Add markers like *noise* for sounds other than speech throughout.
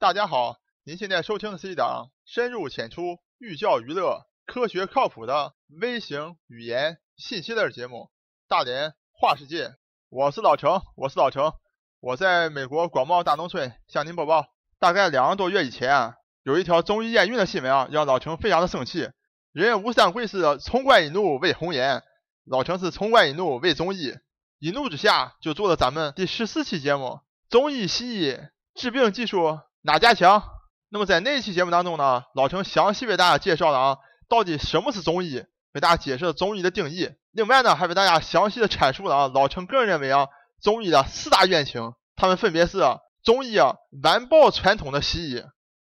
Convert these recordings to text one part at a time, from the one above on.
大家好，您现在收听的是一档深入浅出、寓教于乐、科学靠谱的微型语言信息类节目《大连话世界》。我是老程，我是老程，我在美国广袤大农村向您播报。大概两个多月以前啊，有一条中医验孕的新闻啊，让老程非常的生气。人无三桂是从官一怒为红颜，老程是从官一怒为中医，一怒之下就做了咱们第十四期节目：中医西医治病技术。哪家强？那么在那期节目当中呢，老程详细为大家介绍了啊，到底什么是中医，为大家解释了中医的定义。另外呢，还为大家详细的阐述了啊，老程个人认为啊，中医的四大冤情，他们分别是中医啊完爆传统的西医，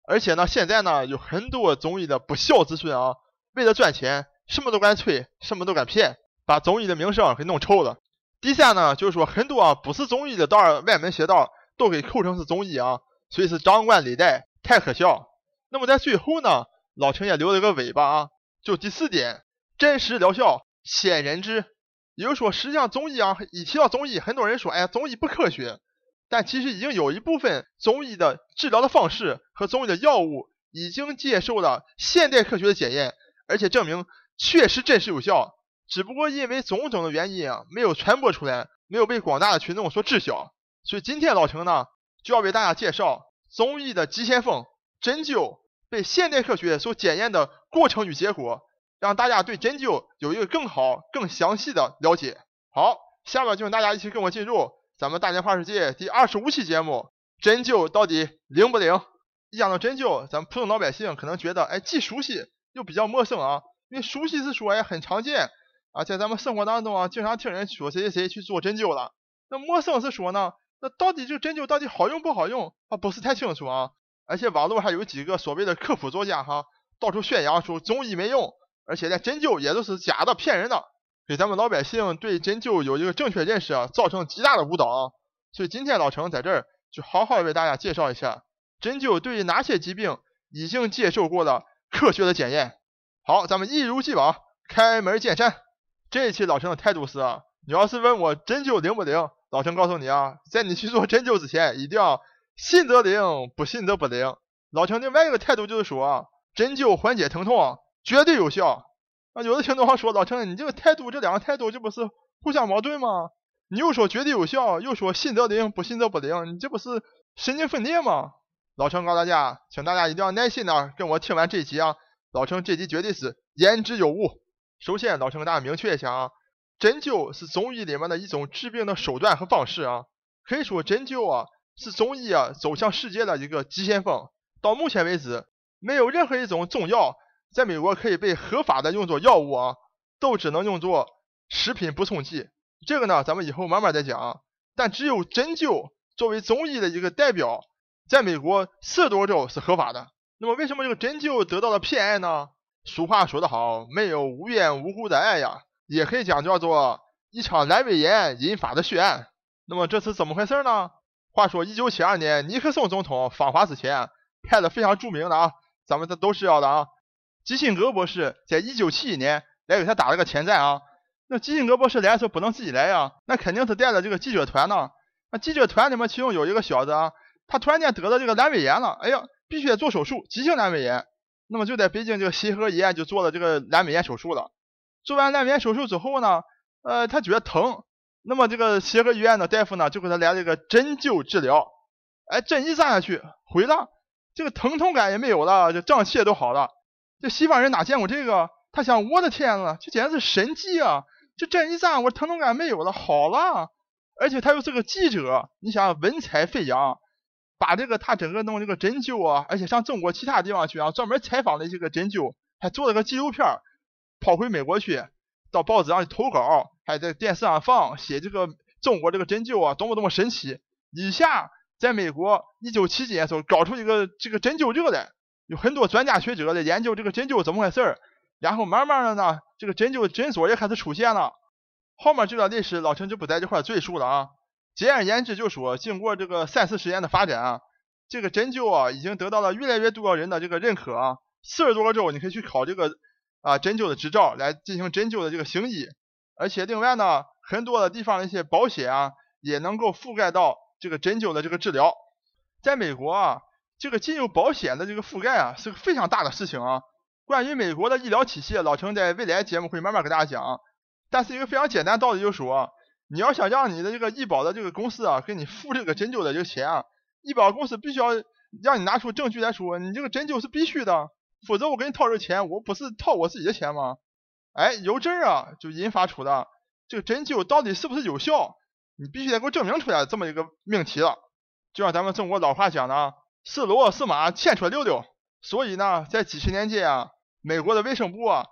而且呢，现在呢有很多中医的不孝子孙啊，为了赚钱，什么都敢吹，什么都敢骗，把中医的名声给弄臭了。第三呢，就是说很多啊不是中医的道外门邪道，都给扣成是中医啊。所以是张冠李戴，太可笑。那么在最后呢，老陈也留了个尾巴啊，就第四点，真实疗效鲜人知。也就是说，实际上中医啊，一提到中医，很多人说，哎呀，中医不科学。但其实已经有一部分中医的治疗的方式和中医的药物已经接受了现代科学的检验，而且证明确实真实有效。只不过因为种种的原因啊，没有传播出来，没有被广大的群众所知晓。所以今天老陈呢。就要为大家介绍中医的急先锋针灸被现代科学所检验的过程与结果，让大家对针灸有一个更好、更详细的了解。好，下面就请大家一起跟我进入咱们大连话世界第二十五期节目：针灸到底灵不灵？一讲到针灸，咱们普通老百姓可能觉得，哎，既熟悉又比较陌生啊。因为熟悉是说，哎，很常见啊，在咱们生活当中啊，经常听人说谁谁谁去做针灸了。那陌生是说呢？那到底这个针灸到底好用不好用啊？不是太清楚啊。而且网络还有几个所谓的科普作家哈，到处宣扬说中医没用，而且连针灸也都是假的、骗人的，给咱们老百姓对针灸有一个正确认识啊，造成极大的误导啊。所以今天老程在这儿就好好为大家介绍一下针灸对于哪些疾病已经接受过了科学的检验。好，咱们一如既往开门见山。这一期老程的态度是啊，你要是问我针灸灵不灵？老陈告诉你啊，在你去做针灸之前，一定要信则灵，不信则不灵。老陈另外一个态度就是说，针灸缓解疼痛绝对有效。啊，有的听众还说，老陈你这个态度，这两个态度这不是互相矛盾吗？你又说绝对有效，又说信则灵，不信则不灵，你这不是神经分裂吗？老陈告诉大家，请大家一定要耐心的跟我听完这集啊。老陈这集绝对是言之有物。首先，老陈给大家明确一下啊。针灸是中医里面的一种治病的手段和方式啊，可以说针灸啊是中医啊走向世界的一个急先锋。到目前为止，没有任何一种中药在美国可以被合法的用作药物啊，都只能用作食品补充剂。这个呢，咱们以后慢慢再讲。但只有针灸作为中医的一个代表，在美国四十多州是合法的。那么为什么这个针灸得到了偏爱呢？俗话说得好，没有无缘无故的爱呀。也可以讲叫做一场阑尾炎引发的血案。那么这是怎么回事呢？话说一九七二年尼克松总统访华之前，派了非常著名的啊，咱们这都是要的啊，基辛格博士，在一九七一年来给他打了个前站啊。那基辛格博士来的时候不能自己来呀，那肯定是带着这个记者团呢。那记者团里面其中有一个小子啊，他突然间得了这个阑尾炎了，哎呀，必须得做手术，急性阑尾炎。那么就在北京这个协和医院就做了这个阑尾炎手术了。做完阑尾炎手术之后呢，呃，他觉得疼，那么这个协和医院的大夫呢，就给他来了一个针灸治疗，哎，针一扎下去，回了，这个疼痛感也没有了，这胀气也都好了。这西方人哪见过这个？他想，我的天呐，这简直是神迹啊！这针一扎，我疼痛感没有了，好了。而且他又是个记者，你想文采飞扬，把这个他整个弄这个针灸啊，而且上中国其他地方去啊，专门采访了这个针灸，还做了个纪录片。跑回美国去，到报纸上去投稿，还在电视上放，写这个中国这个针灸啊，多么多么神奇！以下在美国一九七几年时候搞出一个这个针灸热来，有很多专家学者在研究这个针灸怎么回事儿，然后慢慢的呢，这个针灸诊所也开始出现了。后面这段历史老陈就不在这块赘述了啊。简而言之，就说经过这个三四十年的发展啊，这个针灸啊已经得到了越来越多人的这个认可啊。四十多个州你可以去考这个。啊，针灸的执照来进行针灸的这个行医，而且另外呢，很多的地方的一些保险啊，也能够覆盖到这个针灸的这个治疗。在美国啊，这个金融保险的这个覆盖啊，是个非常大的事情啊。关于美国的医疗体系，老程在未来节目会慢慢给大家讲。但是一个非常简单道理就是说，你要想让你的这个医保的这个公司啊，给你付这个针灸的这个钱啊，医保公司必须要让你拿出证据来说，你这个针灸是必须的，否则我给你掏这钱，我不是掏我自己的钱吗？哎，由这啊就引发出的这个针灸到底是不是有效，你必须得给我证明出来这么一个命题了。就像咱们中国老话讲的，是骡子是马，牵出来溜溜。所以呢，在几十年间啊，美国的卫生部啊。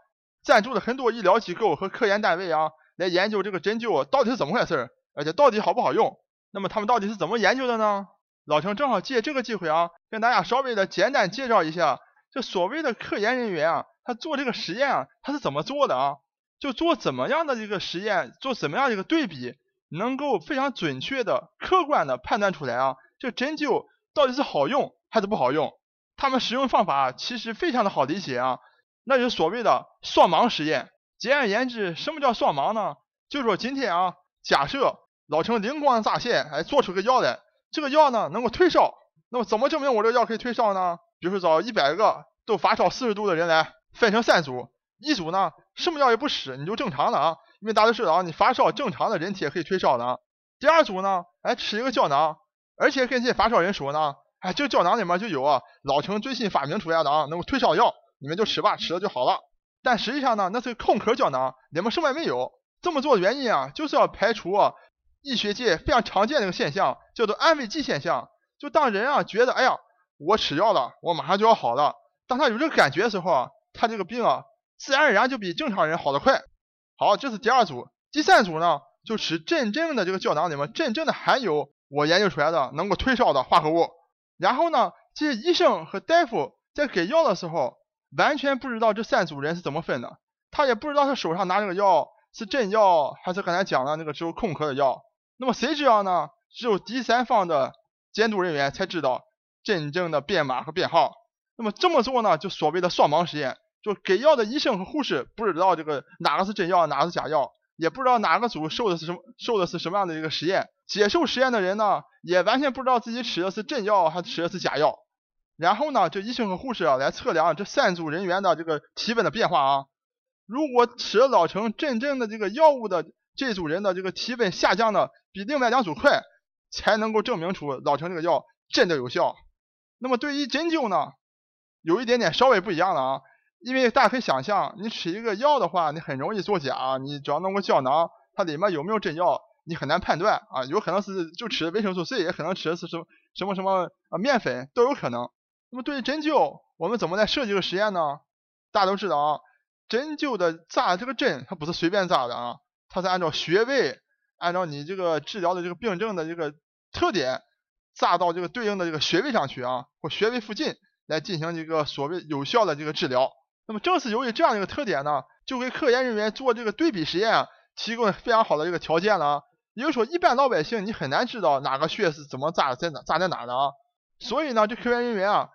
赞助了很多医疗机构和科研单位啊，来研究这个针灸到底是怎么回事，而且到底好不好用。那么他们到底是怎么研究的呢？老程正好借这个机会啊，跟大家稍微的简单介绍一下，这所谓的科研人员啊，他做这个实验啊，他是怎么做的啊？就做怎么样的一个实验，做怎么样一个对比，能够非常准确的、客观的判断出来啊，这针灸到底是好用还是不好用？他们使用方法其实非常的好理解啊。那就是所谓的双盲实验。简而言之，什么叫双盲呢？就是说今天啊，假设老陈灵光乍现，哎，做出个药来，这个药呢能够退烧。那么怎么证明我这个药可以退烧呢？比如说找一百个都发烧四十度的人来，分成三组，一组呢什么药也不使，你就正常的啊，因为大家知道啊，你发烧正常的人体也可以退烧的啊。第二组呢，哎，吃一个胶囊，而且跟这些发烧人说呢，哎，这个胶囊里面就有啊，老陈最新发明出来的啊，能够退烧药。你们就吃吧，吃了就好了。但实际上呢，那是空壳胶囊，里面什么也没有。这么做的原因啊，就是要排除医学界非常常见的一个现象，叫做安慰剂现象。就当人啊觉得，哎呀，我吃药了，我马上就要好了。当他有这个感觉的时候啊，他这个病啊，自然而然就比正常人好得快。好，这是第二组。第三组呢，就是真正的这个胶囊里面真正的含有我研究出来的能够退烧的化合物。然后呢，这些医生和大夫在给药的时候。完全不知道这三组人是怎么分的，他也不知道他手上拿这个药是真药还是刚才讲的那个只有空壳的药。那么谁知道呢？只有第三方的监督人员才知道真正的编码和编号。那么这么做呢，就所谓的双盲实验，就给药的医生和护士不知道这个哪个是真药，哪个是假药，也不知道哪个组受的是什么，受的是什么样的一个实验。接受实验的人呢，也完全不知道自己吃的是真药还是吃的是假药。然后呢，这医生和护士啊来测量这三组人员的这个体温的变化啊。如果吃了老成真正的这个药物的这组人的这个体温下降的比另外两组快，才能够证明出老成这个药真的有效。那么对于针灸呢，有一点点稍微不一样了啊。因为大家可以想象，你吃一个药的话，你很容易作假。你只要弄个胶囊，它里面有没有真药，你很难判断啊。有可能是就吃维生素 C，也可能吃的是什么什么什么啊面粉都有可能。那么对于针灸，我们怎么来设计个实验呢？大家都知道啊，针灸的扎这个针，它不是随便扎的啊，它是按照穴位，按照你这个治疗的这个病症的这个特点，扎到这个对应的这个穴位上去啊，或穴位附近来进行一个所谓有效的这个治疗。那么正是由于这样一个特点呢，就给科研人员做这个对比实验提供了非常好的一个条件了。也就是说，一般老百姓你很难知道哪个穴是怎么扎在哪扎在哪的啊。所以呢，这科研人员啊。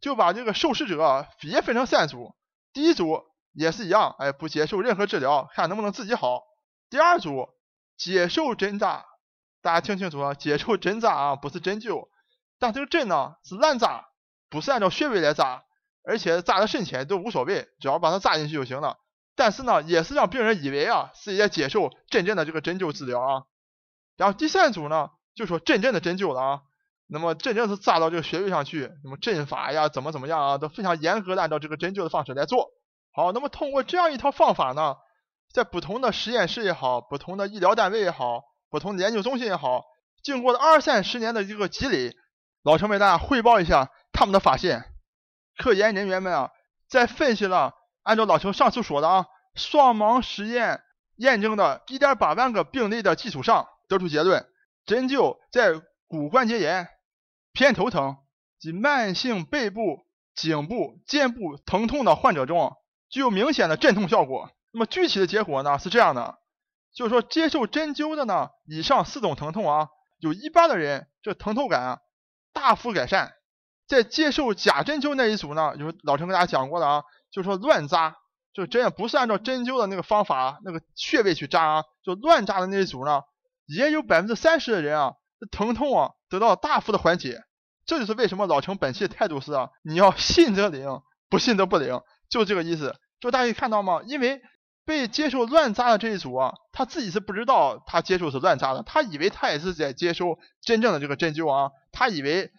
就把这个受试者也分成三组，第一组也是一样，哎，不接受任何治疗，看能不能自己好。第二组接受针扎，大家听清楚啊，接受针扎啊，不是针灸，但这个针呢是烂扎，不是按照穴位来扎，而且扎的深浅都无所谓，只要把它扎进去就行了。但是呢，也是让病人以为啊，是在接受真正的这个针灸治疗啊。然后第三组呢，就说真正的针灸了啊。那么真正是扎到这个穴位上去，那么针法呀，怎么怎么样啊，都非常严格的按照这个针灸的方式来做。好，那么通过这样一套方法呢，在不同的实验室也好，不同的医疗单位也好，不同的研究中心也好，经过了二三十年的一个积累，老陈为大家汇报一下他们的发现。科研人员们啊，在分析了按照老陈上次说的啊，双盲实验验证的1.8万个病例的基础上，得出结论：针灸在骨关节炎。偏头疼及慢性背部、颈部、肩部疼痛的患者中，具有明显的镇痛效果。那么具体的结果呢是这样的，就是说接受针灸的呢，以上四种疼痛啊，有一半的人这疼痛感啊大幅改善。在接受假针灸那一组呢，就是老陈跟大家讲过的啊，就是说乱扎，就针也不是按照针灸的那个方法、那个穴位去扎啊，就乱扎的那一组呢，也有百分之三十的人啊。疼痛啊，得到大幅的缓解。这就是为什么老程本期的态度是啊，你要信则灵，不信则不灵，就这个意思。就大家可以看到吗？因为被接受乱扎的这一组啊，他自己是不知道他接受是乱扎的，他以为他也是在接收真正的这个针灸啊，他以为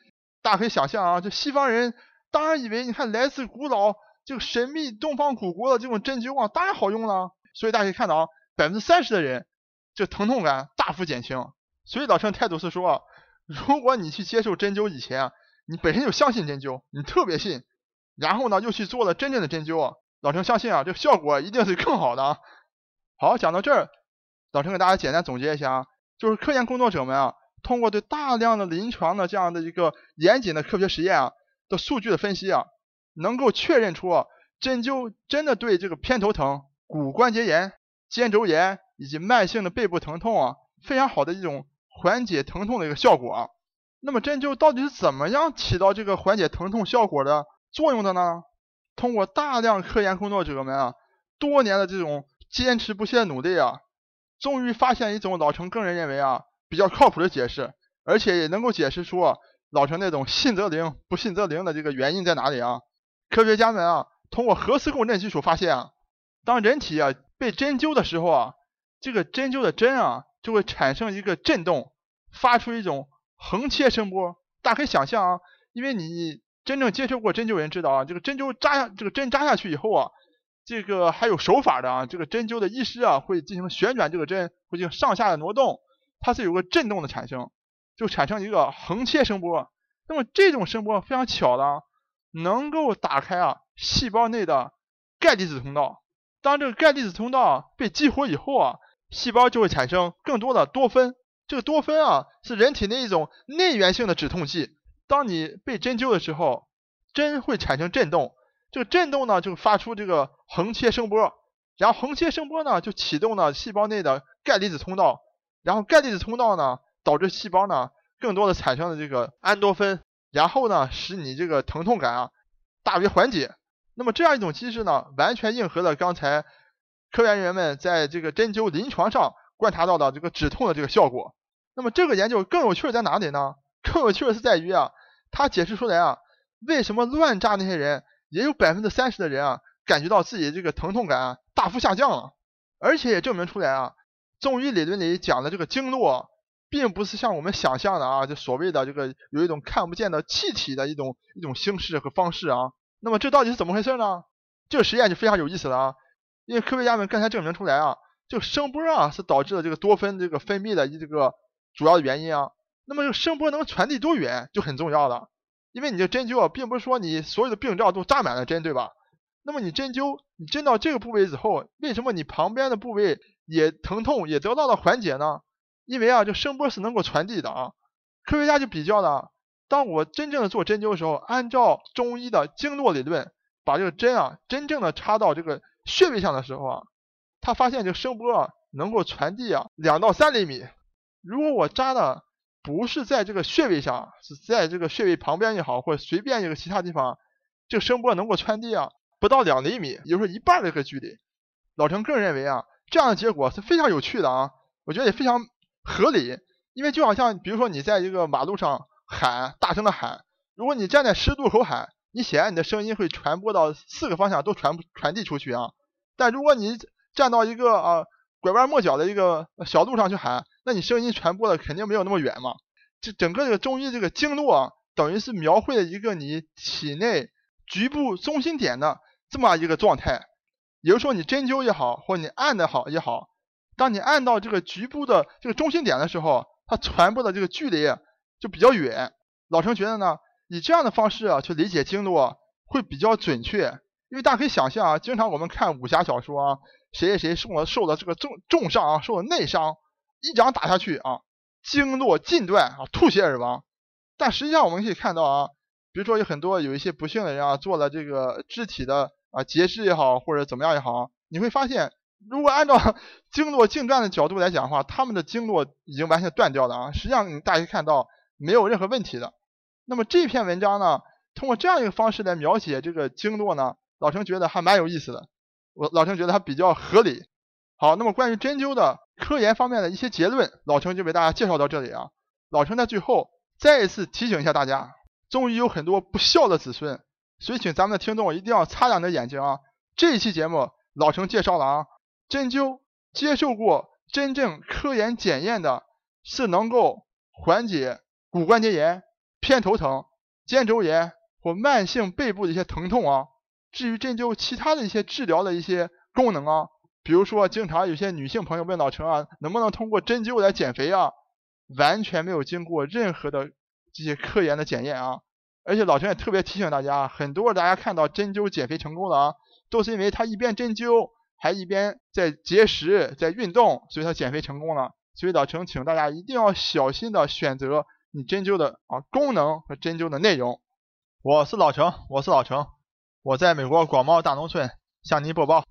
大家可以想象啊，这西方人当然以为你看来自古老这个神秘东方古国的这种针灸啊，当然好用了。所以大家可以看到啊，百分之三十的人这疼痛感大幅减轻。所以老陈态度是说，如果你去接受针灸以前，你本身就相信针灸，你特别信，然后呢又去做了真正的针灸。老陈相信啊，这个效果一定是更好的。好，讲到这儿，老陈给大家简单总结一下啊，就是科研工作者们啊，通过对大量的临床的这样的一个严谨的科学实验啊的数据的分析啊，能够确认出啊针灸真的对这个偏头疼、骨关节炎、肩周炎以及慢性的背部疼痛啊，非常好的一种缓解疼痛的一个效果啊。那么针灸到底是怎么样起到这个缓解疼痛效果的作用的呢？通过大量科研工作者们啊多年的这种坚持不懈的努力啊，终于发现一种老陈个人认为啊比较靠谱的解释，而且也能够解释出老陈那种信则灵不信则灵的这个原因在哪里啊？科学家们啊通过核磁共振技术发现啊，当人体啊被针灸的时候啊，这个针灸的针啊就会产生一个震动，发出一种横切声波。大家可以想象啊，因为你。真正接触过针灸人知道啊，这个针灸扎下，这个针扎下去以后啊，这个还有手法的啊，这个针灸的医师啊会进行旋转这个针，会进行上下的挪动，它是有个震动的产生，就产生一个横切声波。那么这种声波非常巧的，能够打开啊细胞内的钙离子通道。当这个钙离子通道被激活以后啊，细胞就会产生更多的多酚。这个多酚啊是人体内一种内源性的止痛剂。当你被针灸的时候，针会产生震动，这个震动呢就发出这个横切声波，然后横切声波呢就启动了细胞内的钙离子通道，然后钙离子通道呢导致细胞呢更多的产生了这个安多酚，然后呢使你这个疼痛感啊大为缓解。那么这样一种机制呢，完全应和了刚才科研人员们在这个针灸临床上观察到的这个止痛的这个效果。那么这个研究更有趣在哪里呢？更有趣的是在于啊。他解释出来啊，为什么乱扎那些人也有百分之三十的人啊，感觉到自己这个疼痛感啊大幅下降了，而且也证明出来啊，中医理论里讲的这个经络，并不是像我们想象的啊，就所谓的这个有一种看不见的气体的一种一种形式和方式啊。那么这到底是怎么回事呢？这个实验就非常有意思了啊，因为科学家们刚才证明出来啊，这个声波啊是导致了这个多酚这个分泌的一这个主要的原因啊。那么这个声波能传递多远就很重要了，因为你这针灸啊，并不是说你所有的病灶都扎满了针，对吧？那么你针灸，你针到这个部位之后，为什么你旁边的部位也疼痛也得到了缓解呢？因为啊，这声波是能够传递的啊。科学家就比较了，当我真正的做针灸的时候，按照中医的经络理论，把这个针啊真正的插到这个穴位上的时候啊，他发现这声波啊能够传递啊两到三厘米。如果我扎的不是在这个穴位上，是在这个穴位旁边也好，或者随便一个其他地方，这个声波能够传递啊，不到两厘米，也就是一半的一个距离。老陈个人认为啊，这样的结果是非常有趣的啊，我觉得也非常合理。因为就好像，比如说你在一个马路上喊，大声的喊，如果你站在十字路口喊，你显然你的声音会传播到四个方向都传传递出去啊。但如果你站到一个啊拐弯抹角的一个小路上去喊，那你声音传播的肯定没有那么远嘛？这整个这个中医这个经络啊，等于是描绘了一个你体内局部中心点的这么一个状态。也就是说，你针灸也好，或你按的好也好，当你按到这个局部的这个中心点的时候，它传播的这个距离就比较远。老陈觉得呢，以这样的方式啊去理解经络会比较准确，因为大家可以想象啊，经常我们看武侠小说啊，谁谁谁受了受了这个重重伤啊，受了内伤。一掌打下去啊，经络尽断啊，吐血而亡。但实际上我们可以看到啊，比如说有很多有一些不幸的人啊，做了这个肢体的啊截肢也好，或者怎么样也好，你会发现，如果按照 *laughs* 经络尽断的角度来讲的话，他们的经络已经完全断掉了啊。实际上大家看到没有任何问题的。那么这篇文章呢，通过这样一个方式来描写这个经络呢，老陈觉得还蛮有意思的。我老陈觉得它比较合理。好，那么关于针灸的。科研方面的一些结论，老程就为大家介绍到这里啊。老程在最后再一次提醒一下大家。终于有很多不孝的子孙，所以请咱们的听众一定要擦亮你的眼睛啊！这一期节目老程介绍了啊，针灸接受过真正科研检验的，是能够缓解骨关节炎、偏头疼、肩周炎或慢性背部的一些疼痛啊。至于针灸其他的一些治疗的一些功能啊，比如说经常有些女性朋友问老陈啊，能不能通过针灸来减肥啊？完全没有经过任何的这些科研的检验啊！而且老陈也特别提醒大家，很多大家看到针灸减肥成功了啊，都是因为他一边针灸还一边在节食、在运动，所以他减肥成功了。所以老陈请大家一定要小心的选择你针灸的啊功能和针灸的内容。我是老陈，我是老陈。我在美国广袤大农村向您播报。